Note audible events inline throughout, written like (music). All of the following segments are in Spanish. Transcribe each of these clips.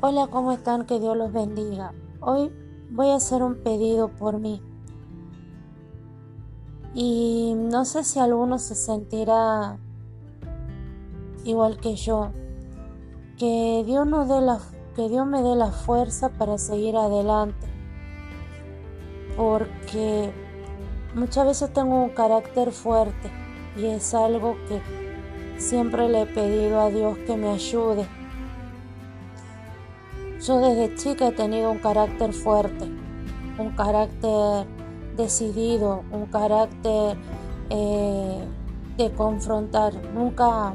Hola, ¿cómo están? Que Dios los bendiga. Hoy voy a hacer un pedido por mí. Y no sé si alguno se sentirá igual que yo. Que Dios, dé la, que Dios me dé la fuerza para seguir adelante. Porque muchas veces tengo un carácter fuerte y es algo que siempre le he pedido a Dios que me ayude yo desde chica he tenido un carácter fuerte, un carácter decidido, un carácter eh, de confrontar. Nunca,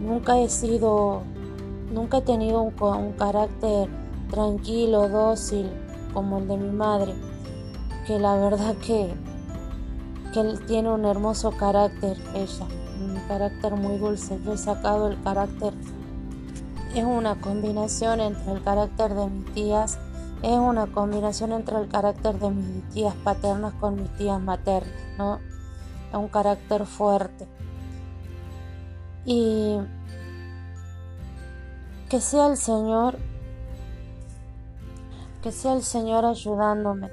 nunca he sido, nunca he tenido un, carácter tranquilo, dócil como el de mi madre, que la verdad que, que tiene un hermoso carácter, ella, un carácter muy dulce. Yo he sacado el carácter es una combinación entre el carácter de mis tías, es una combinación entre el carácter de mis tías paternas con mis tías maternas, ¿no? Es un carácter fuerte. Y que sea el Señor, que sea el Señor ayudándome,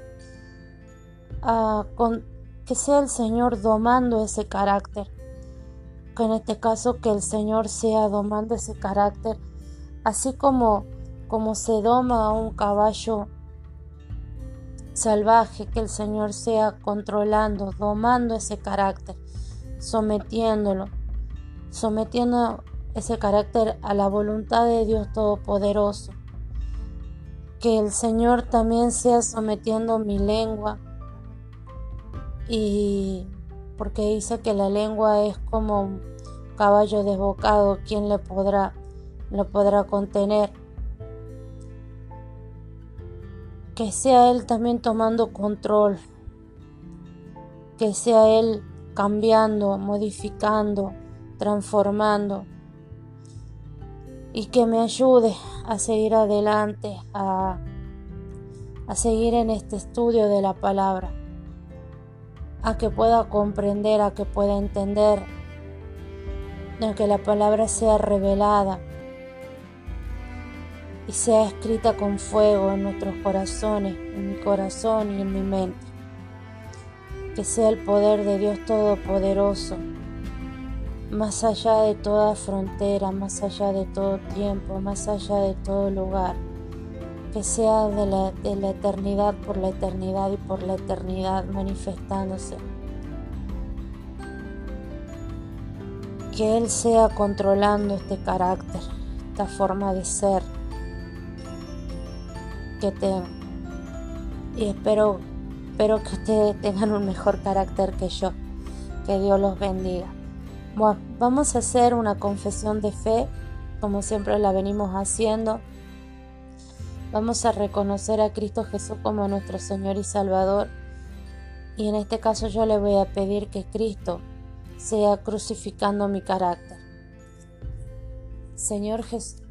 a que sea el Señor domando ese carácter, que en este caso que el Señor sea domando ese carácter así como, como se doma a un caballo salvaje, que el Señor sea controlando, domando ese carácter, sometiéndolo, sometiendo ese carácter a la voluntad de Dios Todopoderoso. Que el Señor también sea sometiendo mi lengua y porque dice que la lengua es como un caballo desbocado, ¿quién le podrá lo podrá contener. Que sea Él también tomando control. Que sea Él cambiando, modificando, transformando. Y que me ayude a seguir adelante, a, a seguir en este estudio de la palabra. A que pueda comprender, a que pueda entender, a que la palabra sea revelada y sea escrita con fuego en nuestros corazones, en mi corazón y en mi mente. Que sea el poder de Dios Todopoderoso, más allá de toda frontera, más allá de todo tiempo, más allá de todo lugar. Que sea de la, de la eternidad por la eternidad y por la eternidad manifestándose. Que Él sea controlando este carácter, esta forma de ser tengo. Y espero, espero que ustedes tengan un mejor carácter que yo. Que Dios los bendiga. Bueno, vamos a hacer una confesión de fe, como siempre la venimos haciendo. Vamos a reconocer a Cristo Jesús como nuestro Señor y Salvador. Y en este caso yo le voy a pedir que Cristo sea crucificando mi carácter. Señor Jesús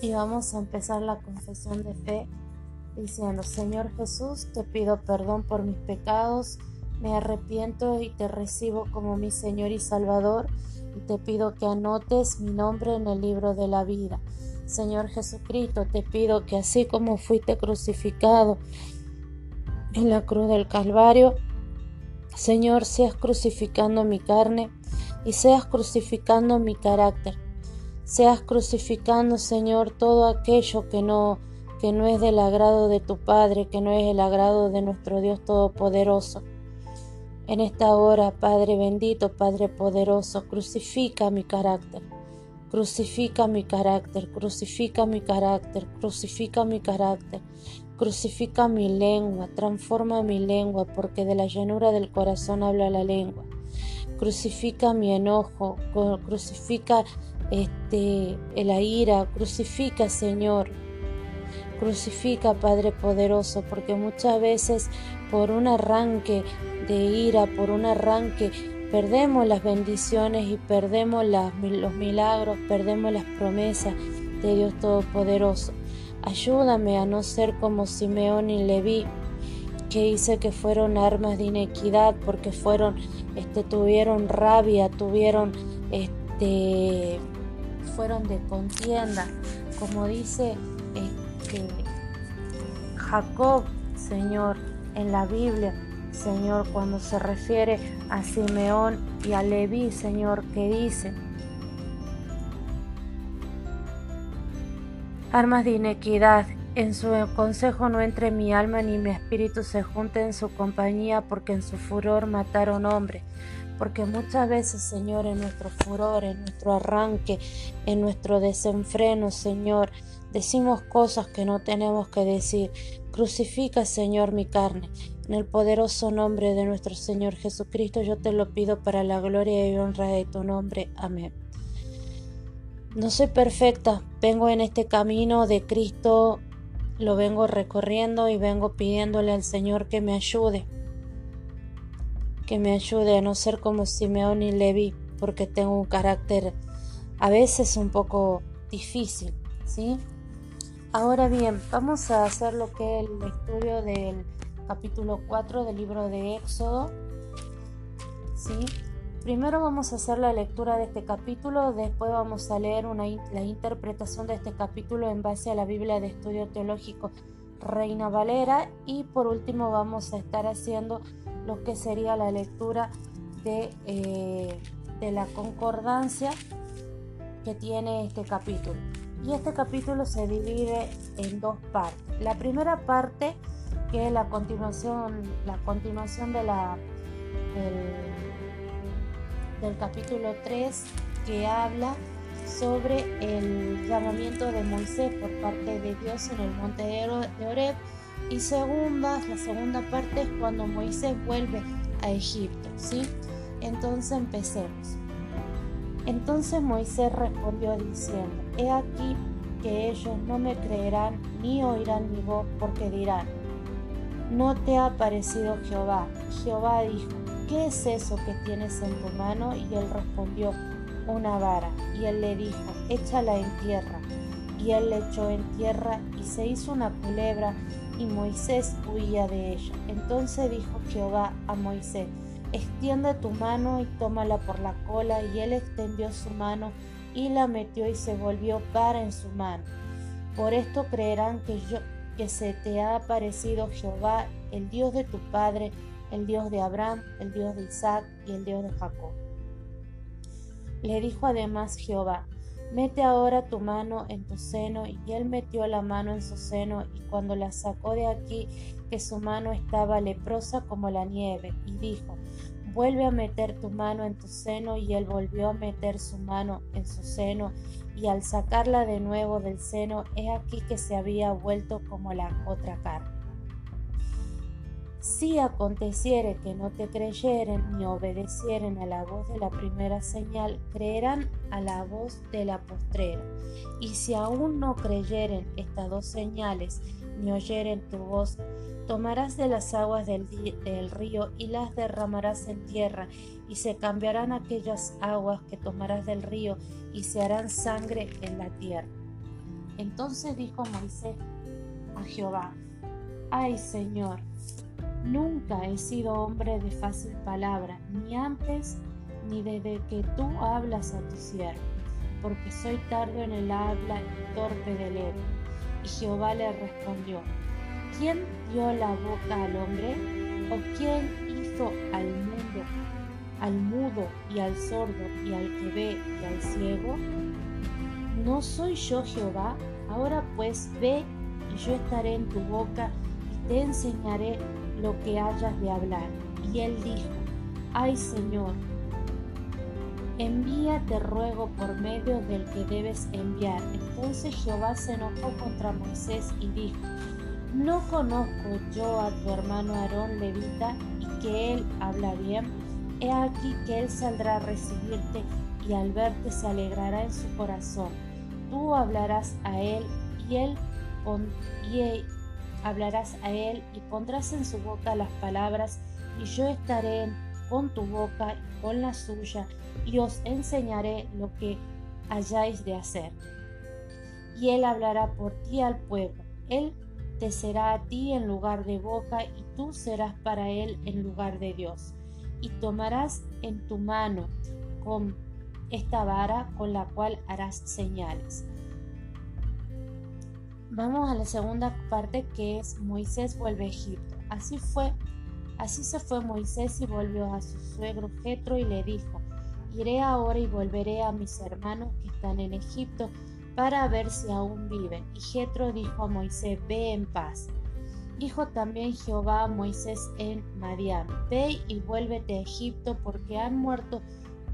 y vamos a empezar la confesión de fe diciendo, Señor Jesús, te pido perdón por mis pecados, me arrepiento y te recibo como mi Señor y Salvador y te pido que anotes mi nombre en el libro de la vida. Señor Jesucristo, te pido que así como fuiste crucificado en la cruz del Calvario, Señor, seas crucificando mi carne y seas crucificando mi carácter seas crucificando, Señor, todo aquello que no que no es del agrado de tu Padre, que no es el agrado de nuestro Dios Todopoderoso. En esta hora, Padre bendito, Padre poderoso, crucifica mi carácter, crucifica mi carácter, crucifica mi carácter, crucifica mi carácter, crucifica mi lengua, transforma mi lengua, porque de la llanura del corazón habla la lengua. Crucifica mi enojo, crucifica este, la ira, crucifica Señor, crucifica Padre poderoso, porque muchas veces por un arranque de ira, por un arranque, perdemos las bendiciones y perdemos los milagros, perdemos las promesas de Dios Todopoderoso. Ayúdame a no ser como Simeón y Leví, que dice que fueron armas de inequidad porque fueron, este, tuvieron rabia, tuvieron, este, fueron de contienda, como dice que Jacob, Señor, en la Biblia, Señor, cuando se refiere a Simeón y a Leví, Señor, que dice, armas de inequidad, en su consejo no entre mi alma ni mi espíritu se junte en su compañía, porque en su furor mataron hombres. Porque muchas veces, Señor, en nuestro furor, en nuestro arranque, en nuestro desenfreno, Señor, decimos cosas que no tenemos que decir. Crucifica, Señor, mi carne. En el poderoso nombre de nuestro Señor Jesucristo yo te lo pido para la gloria y honra de tu nombre. Amén. No soy perfecta, vengo en este camino de Cristo, lo vengo recorriendo y vengo pidiéndole al Señor que me ayude, que me ayude a no ser como Simeón y Levi, porque tengo un carácter a veces un poco difícil, ¿sí? Ahora bien, vamos a hacer lo que es el estudio del capítulo 4 del libro de Éxodo. ¿sí? Primero vamos a hacer la lectura de este capítulo, después vamos a leer la interpretación de este capítulo en base a la Biblia de Estudio Teológico Reina Valera y por último vamos a estar haciendo lo que sería la lectura de, eh, de la concordancia que tiene este capítulo. Y este capítulo se divide en dos partes. La primera parte que es la continuación, la continuación de la, del, capítulo 3 que habla sobre el llamamiento de Moisés por parte de Dios en el monte de Oreb y segunda, la segunda parte es cuando Moisés vuelve a Egipto, ¿sí? Entonces empecemos. Entonces Moisés respondió diciendo, he aquí que ellos no me creerán ni oirán mi voz porque dirán, no te ha parecido Jehová. Jehová dijo, ¿qué es eso que tienes en tu mano? Y él respondió, una vara. Y él le dijo, échala en tierra. Y él le echó en tierra y se hizo una culebra y Moisés huía de ella. Entonces dijo Jehová a Moisés, extiende tu mano y tómala por la cola. Y él extendió su mano y la metió y se volvió para en su mano. Por esto creerán que yo que se te ha aparecido Jehová, el Dios de tu Padre, el Dios de Abraham, el Dios de Isaac y el Dios de Jacob. Le dijo además Jehová, mete ahora tu mano en tu seno, y él metió la mano en su seno, y cuando la sacó de aquí, que su mano estaba leprosa como la nieve, y dijo, vuelve a meter tu mano en tu seno, y él volvió a meter su mano en su seno, y al sacarla de nuevo del seno, he aquí que se había vuelto como la otra carne. Si aconteciere que no te creyeren ni obedecieren a la voz de la primera señal, creerán a la voz de la postrera. Y si aún no creyeren estas dos señales, ni oyeren tu voz, tomarás de las aguas del, del, río y las derramarás en tierra, y se cambiarán aquellas aguas que tomarás del río y se harán sangre en la tierra. Entonces dijo Moisés a Jehová, ay Señor, nunca he sido hombre de fácil palabra, ni antes ni desde que tú hablas a tu siervo, porque soy tardo en el habla y torpe de leer. Y Jehová le respondió, ¿quién dio la boca al hombre? ¿O quién hizo al mundo, al mudo y al sordo y al que ve y al ciego? ¿No soy yo Jehová? Ahora pues ve y yo estaré en tu boca y te enseñaré lo que hayas de hablar. Y él dijo, ay Señor, envía te ruego por medio del que debes enviar. Entonces Jehová se enojó contra Moisés y dijo, ¿No conozco yo a tu hermano Aarón levita y que él habla bien? He aquí que él saldrá a recibirte y al verte se alegrará en su corazón. Tú hablarás a él y él, y hablarás a él y pondrás en su boca las palabras y yo estaré con tu boca y con la suya y os enseñaré lo que hayáis de hacer. Y él hablará por ti al pueblo. Él te será a ti en lugar de boca y tú serás para él en lugar de Dios. Y tomarás en tu mano con esta vara con la cual harás señales. Vamos a la segunda parte que es Moisés vuelve a Egipto. Así fue, así se fue Moisés y volvió a su suegro Jetro y le dijo: Iré ahora y volveré a mis hermanos que están en Egipto para ver si aún viven. Y Jetro dijo a Moisés: Ve en paz. Dijo también Jehová a Moisés en Madián: Ve y vuélvete a Egipto porque han muerto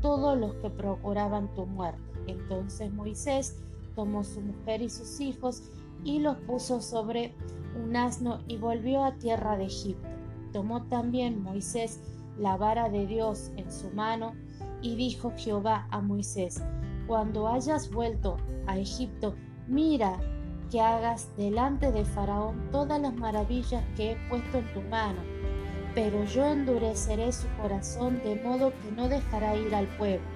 todos los que procuraban tu muerte. Entonces Moisés tomó su mujer y sus hijos y los puso sobre un asno y volvió a tierra de Egipto. Tomó también Moisés la vara de Dios en su mano y dijo Jehová a Moisés, cuando hayas vuelto a Egipto, mira que hagas delante de Faraón todas las maravillas que he puesto en tu mano, pero yo endureceré su corazón de modo que no dejará ir al pueblo.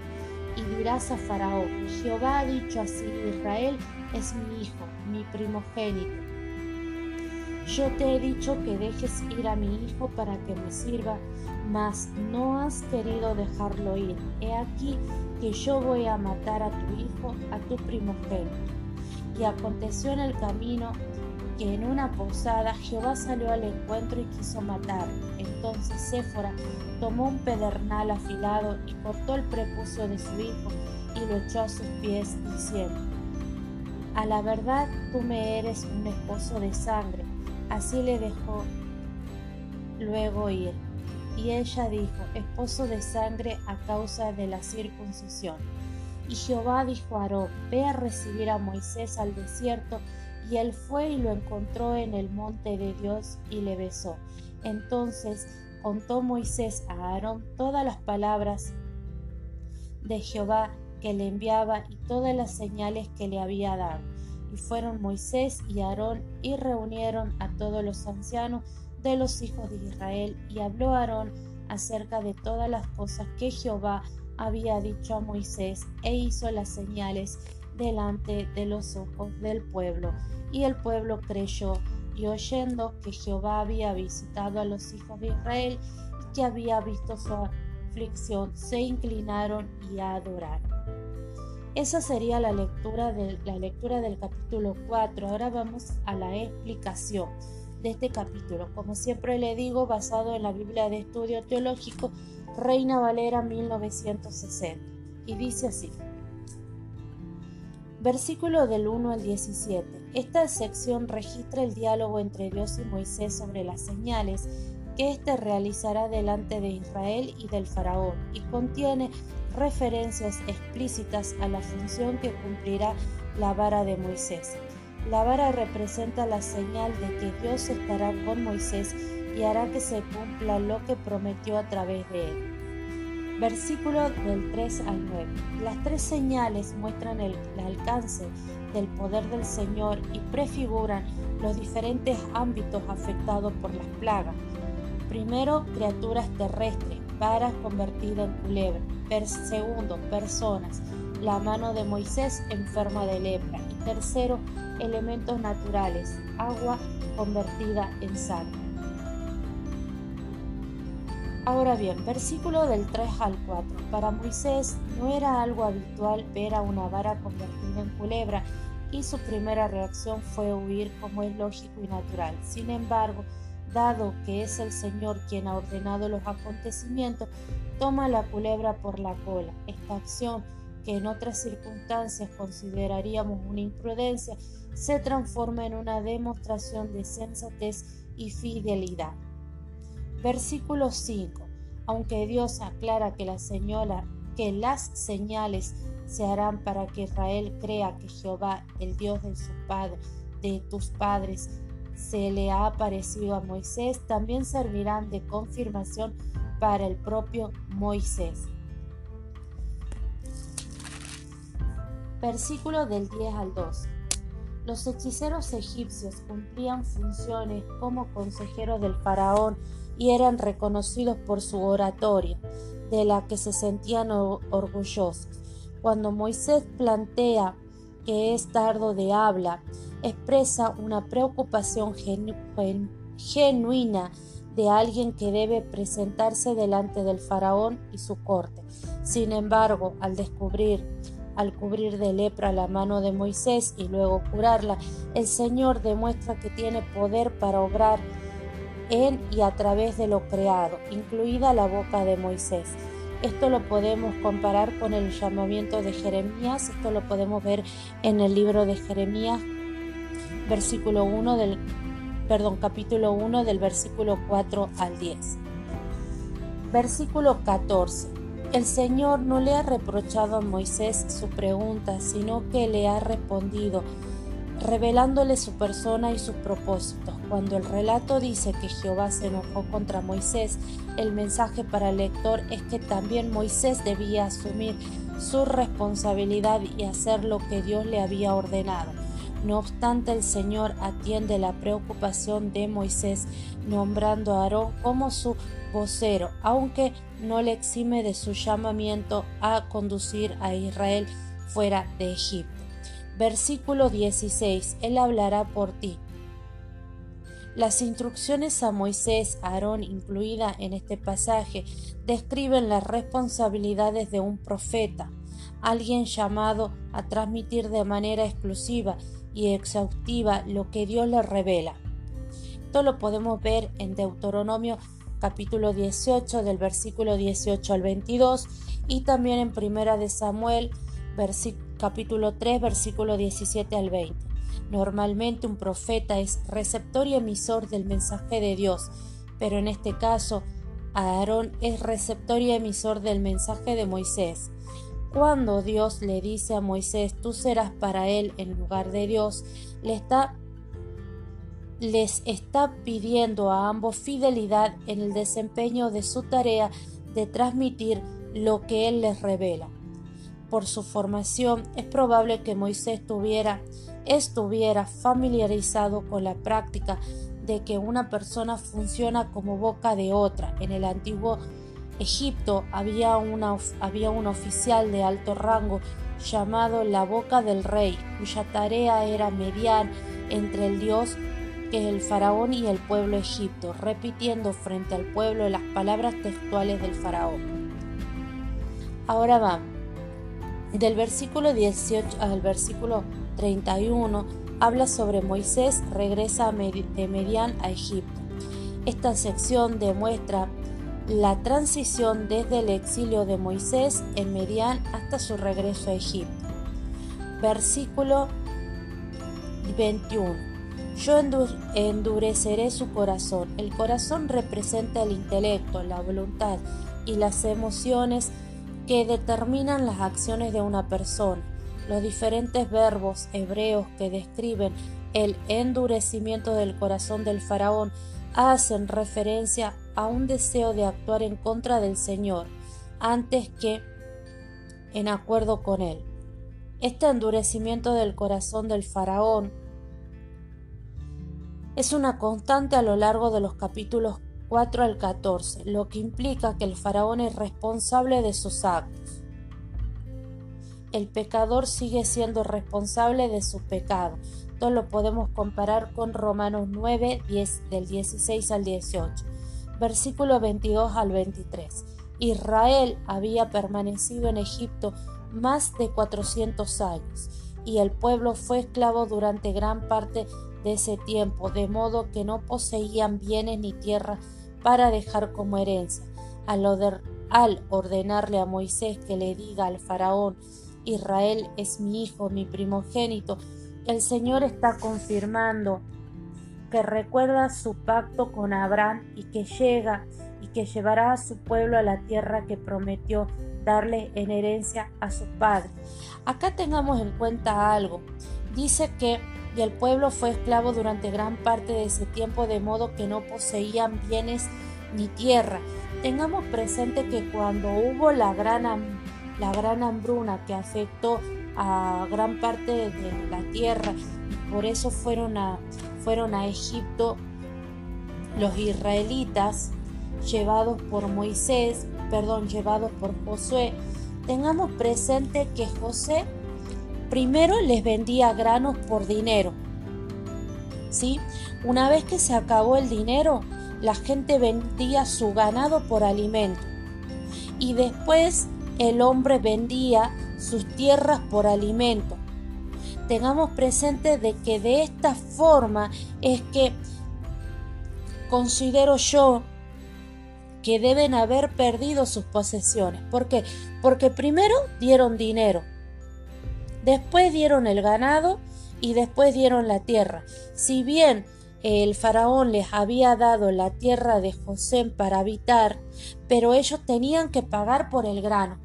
Y dirás a Faraón, Jehová ha dicho así, Israel es mi hijo, mi primogénito. Yo te he dicho que dejes ir a mi hijo para que me sirva, mas no has querido dejarlo ir. He aquí que yo voy a matar a tu hijo, a tu primogénito. Y aconteció en el camino que en una posada Jehová salió al encuentro y quiso matar. Entonces Séfora tomó un pedernal afilado y cortó el prepucio de su hijo y lo echó a sus pies, diciendo, A la verdad tú me eres un esposo de sangre. Así le dejó luego ir. Y ella dijo, esposo de sangre a causa de la circuncisión. Y Jehová dijo a Aarón, ve a recibir a Moisés al desierto, y él fue y lo encontró en el monte de Dios y le besó. Entonces contó Moisés a Aarón todas las palabras de Jehová que le enviaba y todas las señales que le había dado. Y fueron Moisés y Aarón y reunieron a todos los ancianos de los hijos de Israel, y habló Aarón acerca de todas las cosas que Jehová había dicho a Moisés, e hizo las señales delante de los ojos del pueblo. Y el pueblo creyó, y oyendo que Jehová había visitado a los hijos de Israel, y que había visto su aflicción, se inclinaron y adoraron. Esa sería la lectura, de, la lectura del capítulo 4. Ahora vamos a la explicación de este capítulo, como siempre le digo, basado en la Biblia de Estudio Teológico Reina Valera 1960. Y dice así. Versículo del 1 al 17. Esta sección registra el diálogo entre Dios y Moisés sobre las señales que éste realizará delante de Israel y del faraón y contiene referencias explícitas a la función que cumplirá la vara de Moisés. La vara representa la señal de que Dios estará con Moisés y hará que se cumpla lo que prometió a través de él. Versículo del 3 al 9. Las tres señales muestran el, alcance del poder del Señor y prefiguran los diferentes ámbitos afectados por las plagas. Primero, criaturas terrestres, varas convertidas en culebra. segundo, personas, la mano de Moisés enferma de lepra. Y tercero, elementos naturales, agua convertida en sangre. Ahora bien, versículo del 3 al 4. Para Moisés no era algo habitual ver a una vara convertida en culebra y su primera reacción fue huir como es lógico y natural. Sin embargo, dado que es el Señor quien ha ordenado los acontecimientos, toma la culebra por la cola. Esta acción, que en otras circunstancias consideraríamos una imprudencia, se transforma en una demostración de sensatez y fidelidad. Versículo 5. Aunque Dios aclara que, la señora, que las señales se harán para que Israel crea que Jehová, el Dios de, su padre, de tus padres, se le ha aparecido a Moisés, también servirán de confirmación para el propio Moisés. Versículo del 10 al 12. Los hechiceros egipcios cumplían funciones como consejeros del faraón y eran reconocidos por su oratoria, de la que se sentían orgullosos. Cuando Moisés plantea que es tardo de habla, expresa una preocupación genuina de alguien que debe presentarse delante del faraón y su corte. Sin embargo, al descubrir, al cubrir de lepra la mano de Moisés y luego curarla, el Señor demuestra que tiene poder para obrar en y a través de lo creado, incluida la boca de Moisés. Esto lo podemos comparar con el llamamiento de Jeremías, esto lo podemos ver en el libro de Jeremías, versículo 1 del perdón, capítulo 1 del versículo 4 al 10. Versículo 14. El Señor no le ha reprochado a Moisés su pregunta, sino que le ha respondido, revelándole su persona y sus propósitos. Cuando el relato dice que Jehová se enojó contra Moisés, el mensaje para el lector es que también Moisés debía asumir su responsabilidad y hacer lo que Dios le había ordenado. No obstante, el Señor atiende la preocupación de Moisés, nombrando a Aarón como su vocero, aunque no le exime de su llamamiento a conducir a Israel fuera de Egipto. Versículo 16. Él hablará por ti. Las instrucciones a Moisés, Aarón incluida en este pasaje, describen las responsabilidades de un profeta, alguien llamado a transmitir de manera exclusiva y exhaustiva lo que Dios le revela. Esto lo podemos ver en Deuteronomio capítulo 18 del versículo 18 al 22 y también en Primera de Samuel capítulo 3 versículo 17 al 20. Normalmente un profeta es receptor y emisor del mensaje de Dios, pero en este caso Aarón es receptor y emisor del mensaje de Moisés. Cuando Dios le dice a Moisés, tú serás para él en lugar de Dios, le está, les está pidiendo a ambos fidelidad en el desempeño de su tarea de transmitir lo que él les revela. Por su formación es probable que Moisés tuviera, estuviera familiarizado con la práctica de que una persona funciona como boca de otra. En el antiguo Egipto había, había un oficial de alto rango llamado la boca del rey, cuya tarea era mediar entre el dios que es el faraón y el pueblo egipto, repitiendo frente al pueblo las palabras textuales del faraón. Ahora va, del versículo 18 al versículo 31 habla sobre Moisés regresa de Medián a Egipto. Esta sección demuestra la transición desde el exilio de Moisés en Medián hasta su regreso a Egipto. Versículo 21. Yo endureceré su corazón. El corazón representa el intelecto, la voluntad y las emociones que determinan las acciones de una persona. Los diferentes verbos hebreos que describen el endurecimiento del corazón del faraón hacen referencia a un deseo de actuar en contra del Señor antes que en acuerdo con él. Este endurecimiento del corazón del faraón es una constante a lo largo de los capítulos 4 al 14, lo que implica que el faraón es responsable de sus actos. El pecador sigue siendo responsable de su pecado, esto lo podemos comparar con Romanos 9, 10, del 16 al 18, versículo 22 al 23. Israel había permanecido en Egipto más de 400 años y el pueblo fue esclavo durante gran parte de ese tiempo, de modo que no poseían bienes ni tierra para dejar como herencia. Al, ordenarle a Moisés que le diga al faraón, Israel es mi hijo, mi primogénito, el Señor está confirmando que recuerda su pacto con Abraham y que llega y que llevará a su pueblo a la tierra que prometió darle en herencia a su padre. Acá tengamos en cuenta algo. Dice que el pueblo fue esclavo durante gran parte de ese tiempo de modo que no poseían bienes ni tierra. Tengamos presente que cuando hubo la gran, la gran hambruna que afectó a gran parte de la tierra. Por eso fueron a, fueron a Egipto los israelitas llevados por Moisés, perdón, llevados por Josué. Tengamos presente que José primero les vendía granos por dinero. ¿Sí? Una vez que se acabó el dinero, la gente vendía su ganado por alimento. Y después el hombre vendía sus tierras por alimento. Tengamos presente de que de esta forma es que considero yo que deben haber perdido sus posesiones. ¿Por qué? Porque primero dieron dinero, después dieron el ganado y después dieron la tierra. Si bien el faraón les había dado la tierra de José para habitar, pero ellos tenían que pagar por el grano.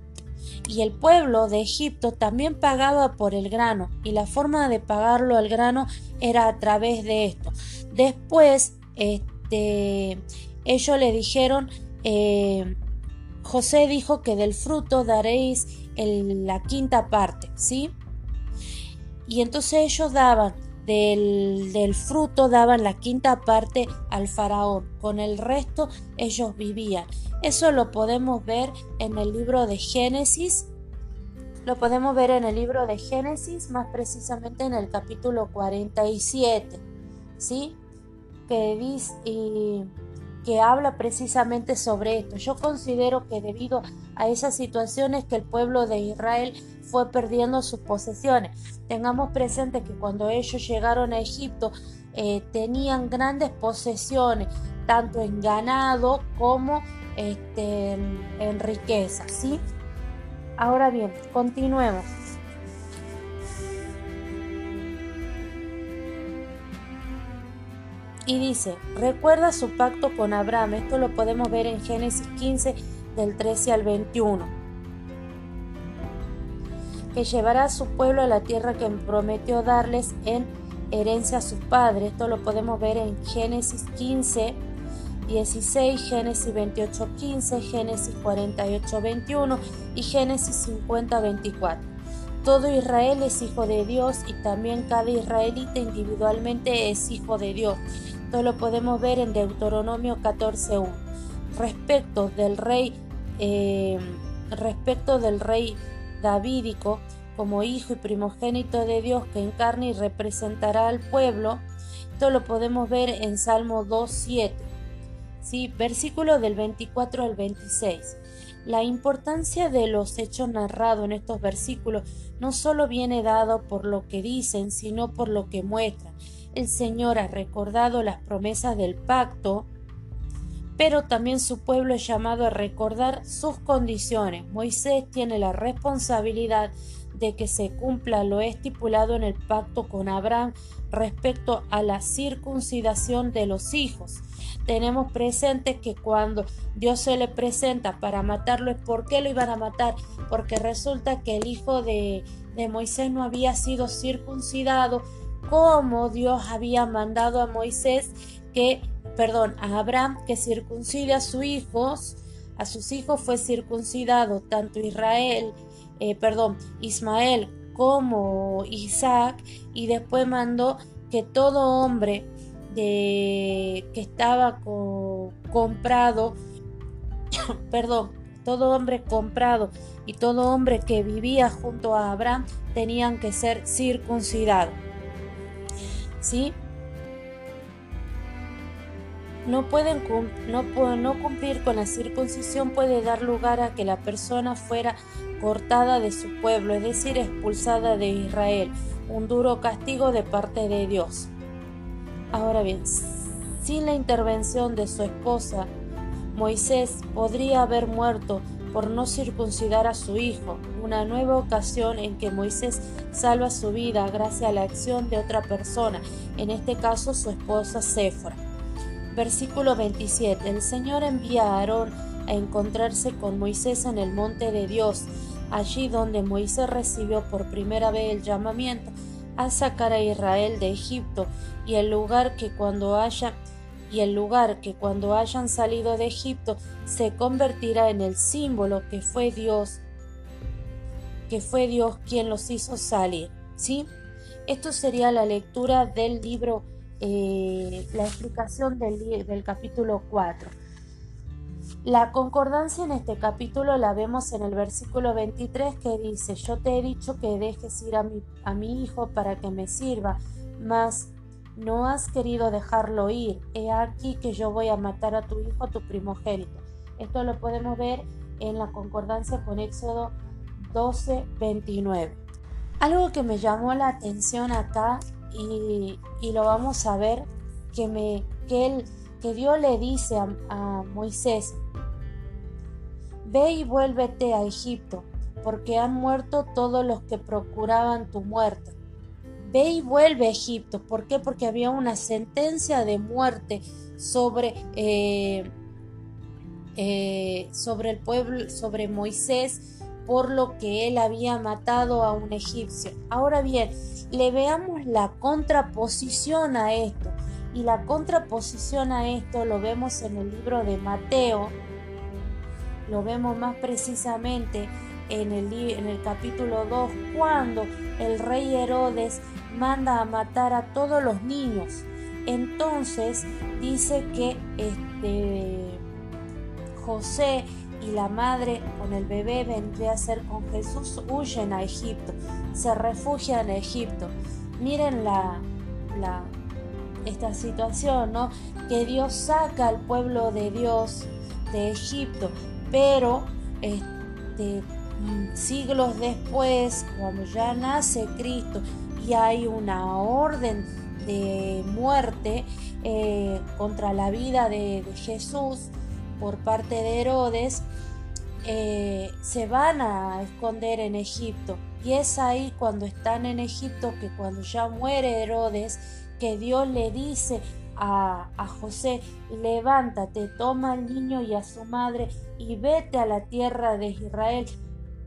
Y el pueblo de Egipto también pagaba por el grano, y la forma de pagarlo al grano era a través de esto. Después, este, ellos le dijeron, eh, José dijo que del fruto daréis la quinta parte, ¿sí? Y entonces ellos daban del, fruto daban la quinta parte al faraón, con el resto ellos vivían. Eso lo podemos ver en el libro de Génesis, lo podemos ver en el libro de Génesis, más precisamente en el capítulo 47, ¿sí? Que dice, que habla precisamente sobre esto. Yo considero que debido a esas situaciones que el pueblo de Israel fue perdiendo sus posesiones. Tengamos presente que cuando ellos llegaron a Egipto eh, tenían grandes posesiones, tanto en ganado como este, en, riqueza. ¿sí? Ahora bien, continuemos. Y dice, recuerda su pacto con Abraham. Esto lo podemos ver en Génesis 15 del 13 al 21. Que llevará a su pueblo a la tierra que prometió darles en herencia a sus padres. Esto lo podemos ver en Génesis 15, 16, Génesis 28, 15, Génesis 48, 21 y Génesis 50, 24. Todo Israel es hijo de Dios y también cada israelita individualmente es hijo de Dios. Esto lo podemos ver en Deuteronomio 14.1. Respecto del rey, eh, respecto del rey davídico, como hijo y primogénito de Dios que encarna y representará al pueblo, esto lo podemos ver en Salmo 2.7. ¿sí? Versículo del 24 al 26. La importancia de los hechos narrados en estos versículos no solo viene dado por lo que dicen, sino por lo que muestran el Señor ha recordado las promesas del pacto, pero también su pueblo es llamado a recordar sus condiciones. Moisés tiene la responsabilidad de que se cumpla lo estipulado en el pacto con Abraham respecto a la circuncidación de los hijos. Tenemos presente que cuando Dios se le presenta para matarlo, ¿por qué lo iban a matar? Porque resulta que el hijo de, de Moisés no había sido circuncidado como Dios había mandado a Moisés que, perdón, a Abraham que circuncide a sus hijos, a sus hijos fue circuncidado tanto Israel, eh, perdón, Ismael como Isaac, y después mandó que todo hombre de, que estaba comprado, (coughs) perdón, todo hombre comprado y todo hombre que vivía junto a Abraham tenían que ser circuncidados. ¿sí? No, pueden, no, no cumplir con la circuncisión puede dar lugar a que la persona fuera cortada de su pueblo, es decir, expulsada de Israel, un duro castigo de parte de Dios. Ahora bien, sin la intervención de su esposa, Moisés podría haber muerto por no circuncidar a su hijo, una nueva ocasión en que Moisés salva su vida gracias a la acción de otra persona, en este caso su esposa Séfora. Versículo 27. El Señor envía a Aarón a encontrarse con Moisés en el monte de Dios, allí donde Moisés recibió por primera vez el llamamiento a sacar a Israel de Egipto y el lugar que cuando haya y el lugar que cuando hayan salido de Egipto se convertirá en el símbolo que fue Dios, que fue Dios quien los hizo salir. ¿sí? Esto sería la lectura del libro, eh, la explicación del, del capítulo 4. La concordancia en este capítulo la vemos en el versículo 23 que dice, yo te he dicho que dejes ir a mi, hijo para que me sirva, mas no has querido dejarlo ir. He aquí que yo voy a matar a tu hijo, tu primogénito. Esto lo podemos ver en la concordancia con Éxodo 12, 29. Algo que me llamó la atención acá y, lo vamos a ver, que, me, que, él, que Dios le dice a Moisés, ve y vuélvete a Egipto, porque han muerto todos los que procuraban tu muerte. Ve y vuelve a Egipto. ¿Por qué? Porque había una sentencia de muerte sobre, eh, eh, sobre el pueblo, sobre Moisés, por lo que él había matado a un egipcio. Ahora bien, le veamos la contraposición a esto. Y la contraposición a esto lo vemos en el libro de Mateo, lo vemos más precisamente en el, en el capítulo 2, cuando el rey Herodes manda a matar a todos los niños. Entonces dice que este, José y la madre con el bebé vendría a ser con Jesús, huyen a Egipto, se refugian en Egipto. Miren la, la, esta situación, ¿no? Que Dios saca al pueblo de Dios de Egipto, pero este, siglos después, cuando ya nace Cristo y hay una orden de muerte eh, contra la vida de, Jesús por parte de Herodes, eh, se van a esconder en Egipto. Y es ahí cuando están en Egipto que cuando ya muere Herodes, que Dios le dice a, José, levántate, toma al niño y a su madre y vete a la tierra de Israel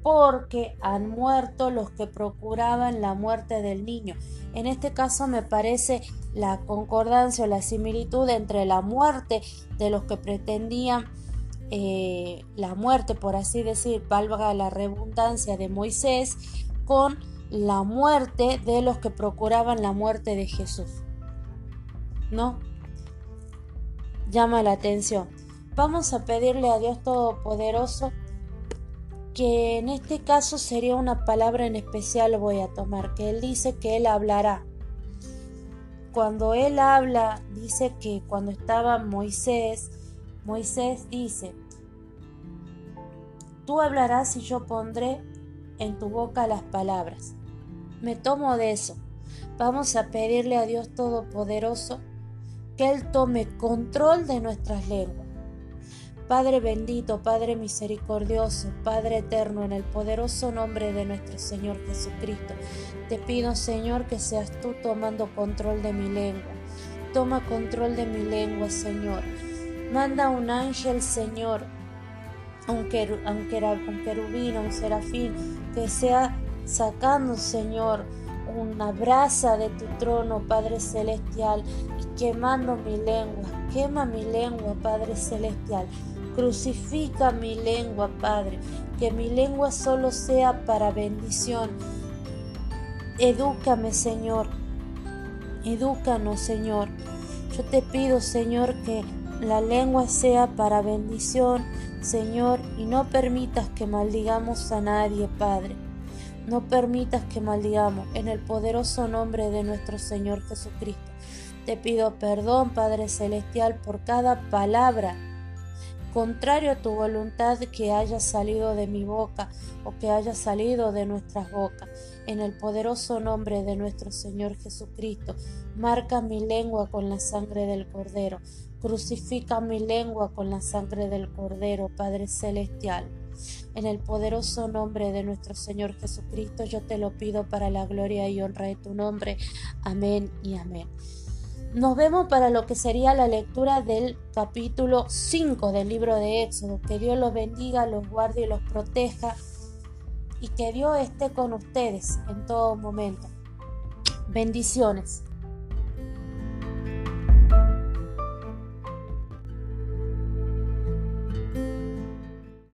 porque han muerto los que procuraban la muerte del niño. En este caso me parece la concordancia o la similitud entre la muerte de los que pretendían eh, la muerte, por así decir, valga la redundancia de Moisés, con la muerte de los que procuraban la muerte de Jesús. ¿No? Llama la atención. Vamos a pedirle a Dios Todopoderoso que en este caso sería una palabra en especial voy a tomar, que él dice que él hablará. Cuando él habla, dice que cuando estaba Moisés, Moisés dice, tú hablarás y yo pondré en tu boca las palabras. Me tomo de eso. Vamos a pedirle a Dios Todopoderoso que Él tome control de nuestras lenguas Padre bendito, Padre misericordioso, Padre eterno, en el poderoso nombre de nuestro Señor Jesucristo, te pido Señor que seas tú tomando control de mi lengua. Toma control de mi lengua, Señor. Manda un ángel, Señor, un, querubín, un serafín, que sea sacando, Señor, una brasa de tu trono, Padre Celestial, y quemando mi lengua. Quema mi lengua, Padre Celestial. Crucifica mi lengua, Padre, que mi lengua solo sea para bendición. Edúcame, Señor. Edúcanos, Señor. Yo te pido, Señor, que la lengua sea para bendición, Señor, y no permitas que maldigamos a nadie, Padre. No permitas que maldigamos en el poderoso nombre de nuestro Señor Jesucristo. Te pido perdón, Padre Celestial, por cada palabra contrario a tu voluntad que haya salido de mi boca o que haya salido de nuestras bocas. En el poderoso nombre de nuestro Señor Jesucristo, marca mi lengua con la sangre del Cordero. Crucifica mi lengua con la sangre del Cordero, Padre Celestial. En el poderoso nombre de nuestro Señor Jesucristo, yo te lo pido para la gloria y honra de tu nombre. Amén y amén. Nos vemos para lo que sería la lectura del capítulo 5 del libro de Éxodo. Que Dios los bendiga, los guarde y los proteja y que Dios esté con ustedes en todo momento. Bendiciones.